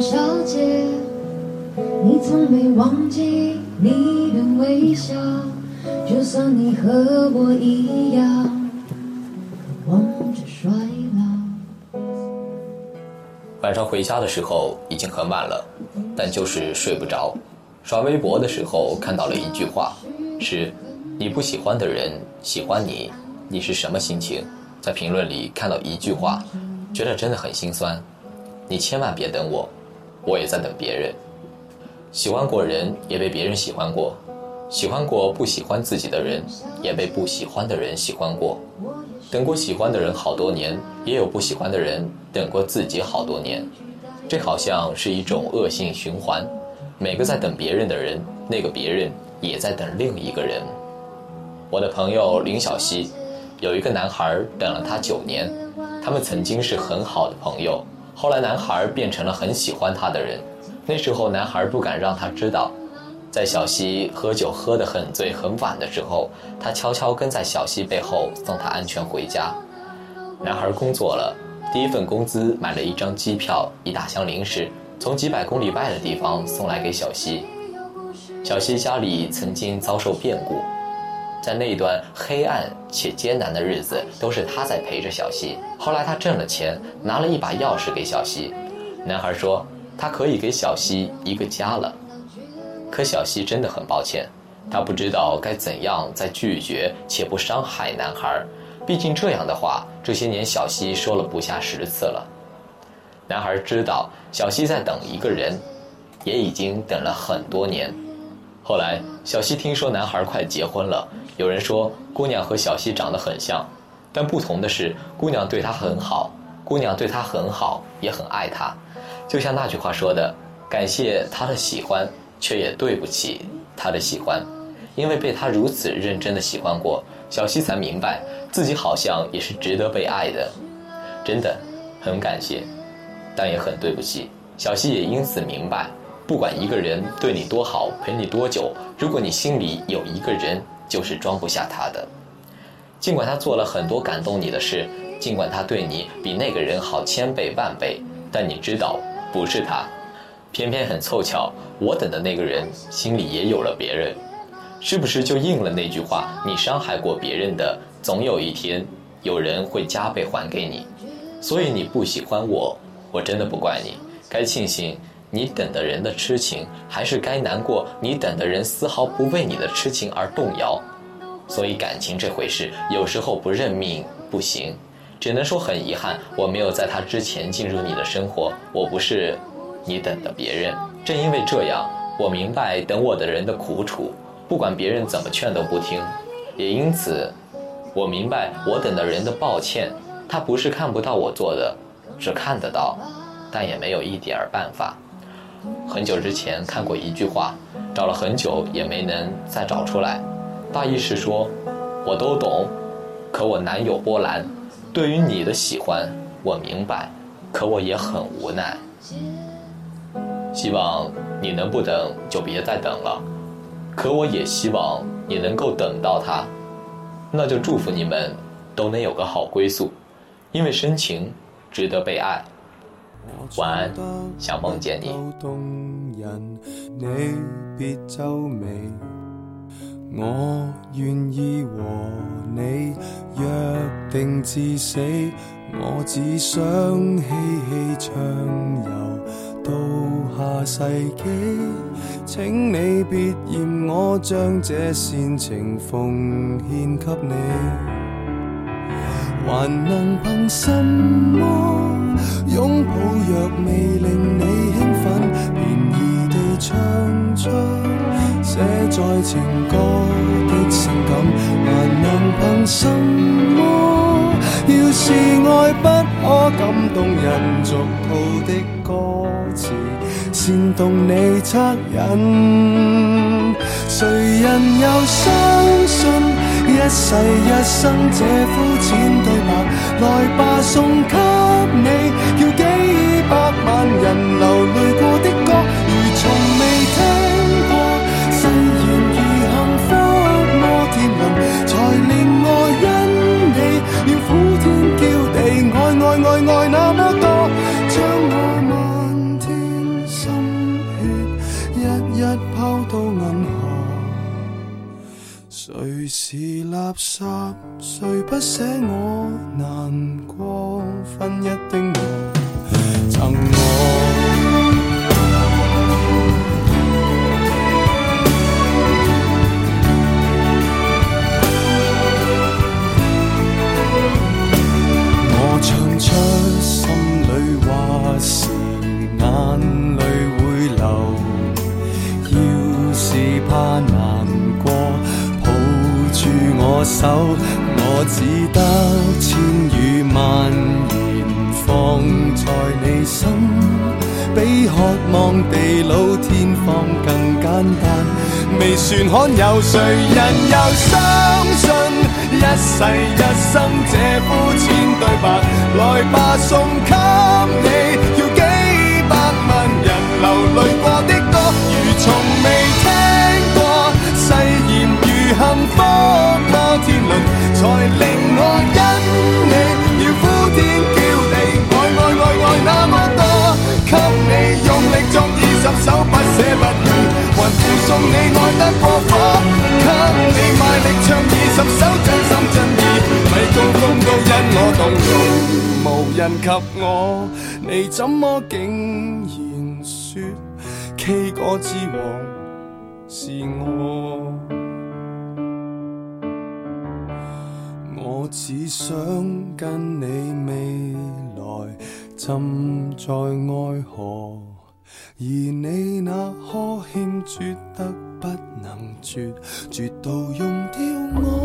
小姐，你从没忘记你的微笑，就算你和我一样，望着衰老。晚上回家的时候已经很晚了，但就是睡不着。刷微博的时候看到了一句话，是“你不喜欢的人喜欢你，你是什么心情？”在评论里看到一句话，觉得真的很心酸。你千万别等我，我也在等别人。喜欢过人，也被别人喜欢过；喜欢过不喜欢自己的人，也被不喜欢的人喜欢过。等过喜欢的人好多年，也有不喜欢的人等过自己好多年。这好像是一种恶性循环。每个在等别人的人，那个别人也在等另一个人。我的朋友林小溪。有一个男孩等了她九年，他们曾经是很好的朋友。后来男孩变成了很喜欢她的人，那时候男孩不敢让她知道。在小溪喝酒喝得很醉很晚的时候，他悄悄跟在小溪背后送她安全回家。男孩工作了，第一份工资买了一张机票，一大箱零食，从几百公里外的地方送来给小溪。小溪家里曾经遭受变故。在那段黑暗且艰难的日子，都是他在陪着小西。后来他挣了钱，拿了一把钥匙给小西。男孩说：“他可以给小西一个家了。”可小西真的很抱歉，他不知道该怎样在拒绝且不伤害男孩。毕竟这样的话，这些年小西说了不下十次了。男孩知道小西在等一个人，也已经等了很多年。后来小西听说男孩快结婚了。有人说，姑娘和小西长得很像，但不同的是，姑娘对他很好，姑娘对他很好，也很爱他。就像那句话说的：“感谢他的喜欢，却也对不起他的喜欢，因为被他如此认真的喜欢过，小西才明白自己好像也是值得被爱的。真的，很感谢，但也很对不起。小西也因此明白，不管一个人对你多好，陪你多久，如果你心里有一个人。”就是装不下他的，尽管他做了很多感动你的事，尽管他对你比那个人好千倍万倍，但你知道不是他，偏偏很凑巧，我等的那个人心里也有了别人，是不是就应了那句话？你伤害过别人的，总有一天有人会加倍还给你。所以你不喜欢我，我真的不怪你，该庆幸。你等的人的痴情，还是该难过？你等的人丝毫不为你的痴情而动摇，所以感情这回事，有时候不认命不行，只能说很遗憾，我没有在他之前进入你的生活，我不是你等的别人。正因为这样，我明白等我的人的苦楚，不管别人怎么劝都不听，也因此，我明白我等的人的抱歉，他不是看不到我做的，是看得到，但也没有一点儿办法。很久之前看过一句话，找了很久也没能再找出来。大意是说，我都懂，可我难有波澜。对于你的喜欢，我明白，可我也很无奈。希望你能不等就别再等了，可我也希望你能够等到他。那就祝福你们都能有个好归宿，因为深情值得被爱。晚安，想梦见你。动人你别皱眉，我愿意和你约定至死。我只想嬉戏畅游到下世纪，请你别嫌我将这煽情奉献给你，还能凭什么？拥抱若未令你兴奋，便宜地唱出写在情歌的性感，还能凭什么？要是爱不可感动人，俗套的歌词煽动你恻隐，谁人又相信？一世一生这肤浅对白，来吧送给是垃圾，谁不舍我难过？分一丁我手，我只得千语万言放在你心，比渴望地老天荒更简单。未算罕有，谁人又相信一世一生这肤浅对白？来吧，送给你，要几百万人流泪送你愛得過火，給你卖力唱二十首真心真意，米高峰都因我動容，無人及我，你怎麼竟然說 K 歌之王是我？我只想跟你未來浸在愛河，而你那呵欠绝得不能绝，绝到用掉我。